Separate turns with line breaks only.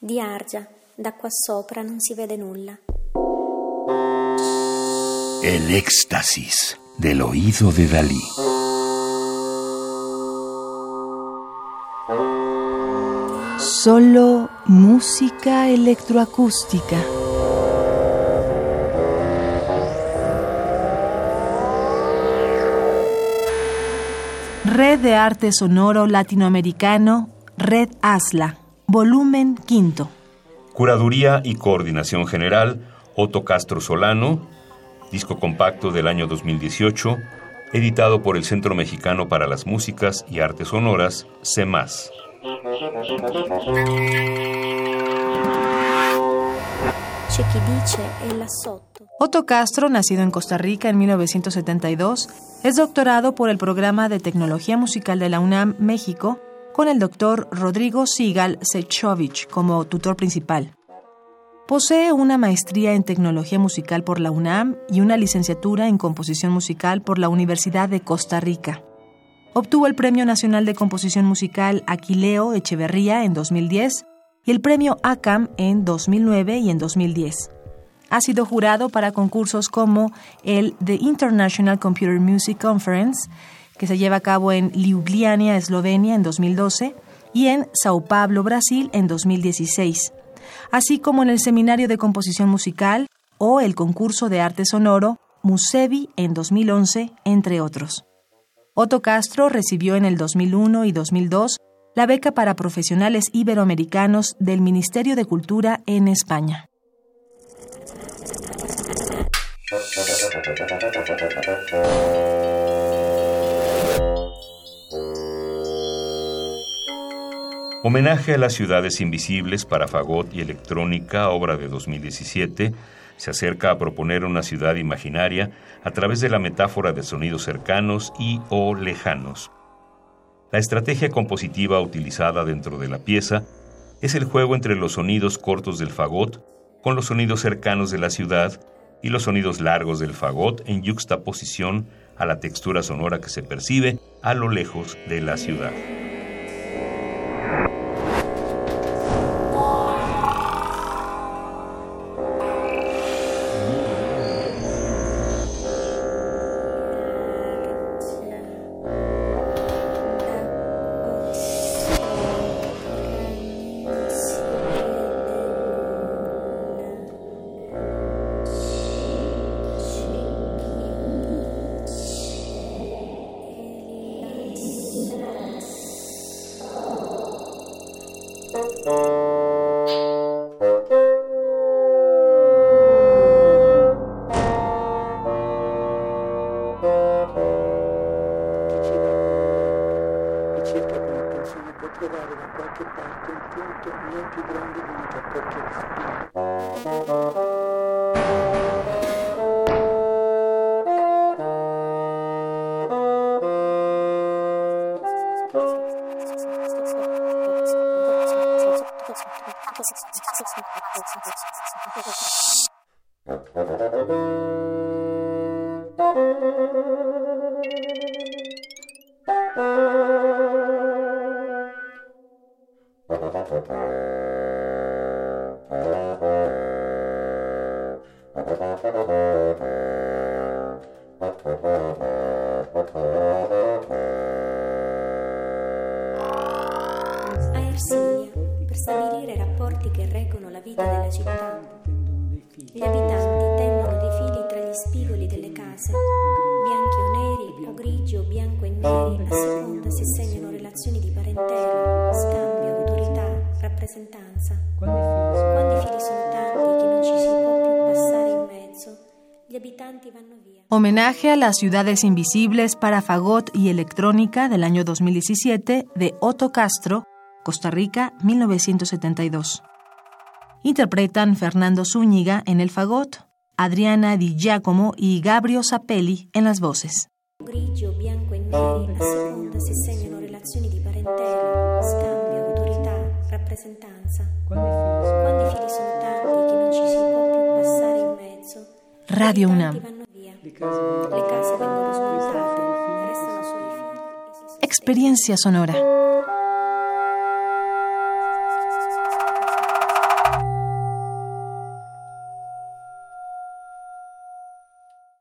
Di Argia, da qua sopra non si vede nulla.
El éxtasis del oído de Dalí.
Solo música electroacústica. Red de Arte Sonoro Latinoamericano, Red ASLA, volumen quinto.
Curaduría y coordinación general, Otto Castro Solano, disco compacto del año 2018, editado por el Centro Mexicano para las Músicas y Artes Sonoras, CEMAS.
Otto Castro, nacido en Costa Rica en 1972, es doctorado por el programa de Tecnología Musical de la UNAM México con el doctor Rodrigo Sigal Sechovich como tutor principal. Posee una maestría en tecnología musical por la UNAM y una licenciatura en composición musical por la Universidad de Costa Rica. Obtuvo el Premio Nacional de Composición Musical Aquileo Echeverría en 2010 y el Premio ACAM en 2009 y en 2010. Ha sido jurado para concursos como el The International Computer Music Conference, que se lleva a cabo en Ljubljana, Eslovenia, en 2012, y en Sao Paulo, Brasil, en 2016, así como en el Seminario de Composición Musical o el concurso de arte sonoro Musevi en 2011, entre otros. Otto Castro recibió en el 2001 y 2002 la beca para profesionales iberoamericanos del Ministerio de Cultura en España.
Homenaje a las ciudades invisibles para fagot y electrónica, obra de 2017, se acerca a proponer una ciudad imaginaria a través de la metáfora de sonidos cercanos y o lejanos. La estrategia compositiva utilizada dentro de la pieza es el juego entre los sonidos cortos del fagot con los sonidos cercanos de la ciudad y los sonidos largos del fagot en yuxtaposición a la textura sonora que se percibe a lo lejos de la ciudad. Trovare da qualche parte un punto non più grande di una cappocchia di
bianchi o neri o grigi o bianco e neri, a seconda se segnano rappresentanza. Quando i fili sono tanti che non ci si può più passare in mezzo, gli abitanti vanno via.
Homenaje a las ciudades invisibles para fagot y electrónica del año 2017 de Otto Castro Costa Rica, 1972. Interpretan Fernando Zúñiga en el fagot, Adriana Di Giacomo y Gabrio Sapelli en las voces.
Grigio, bianco e neri, a seconda si segnano relazioni di parentela, rappresentanza. Quando i fili sono tanti che non ci si può più passare in mezzo,
Radio UNAM.
vanno via. Le case vengono smontate, restano solo i fili.
Experiencia sonora.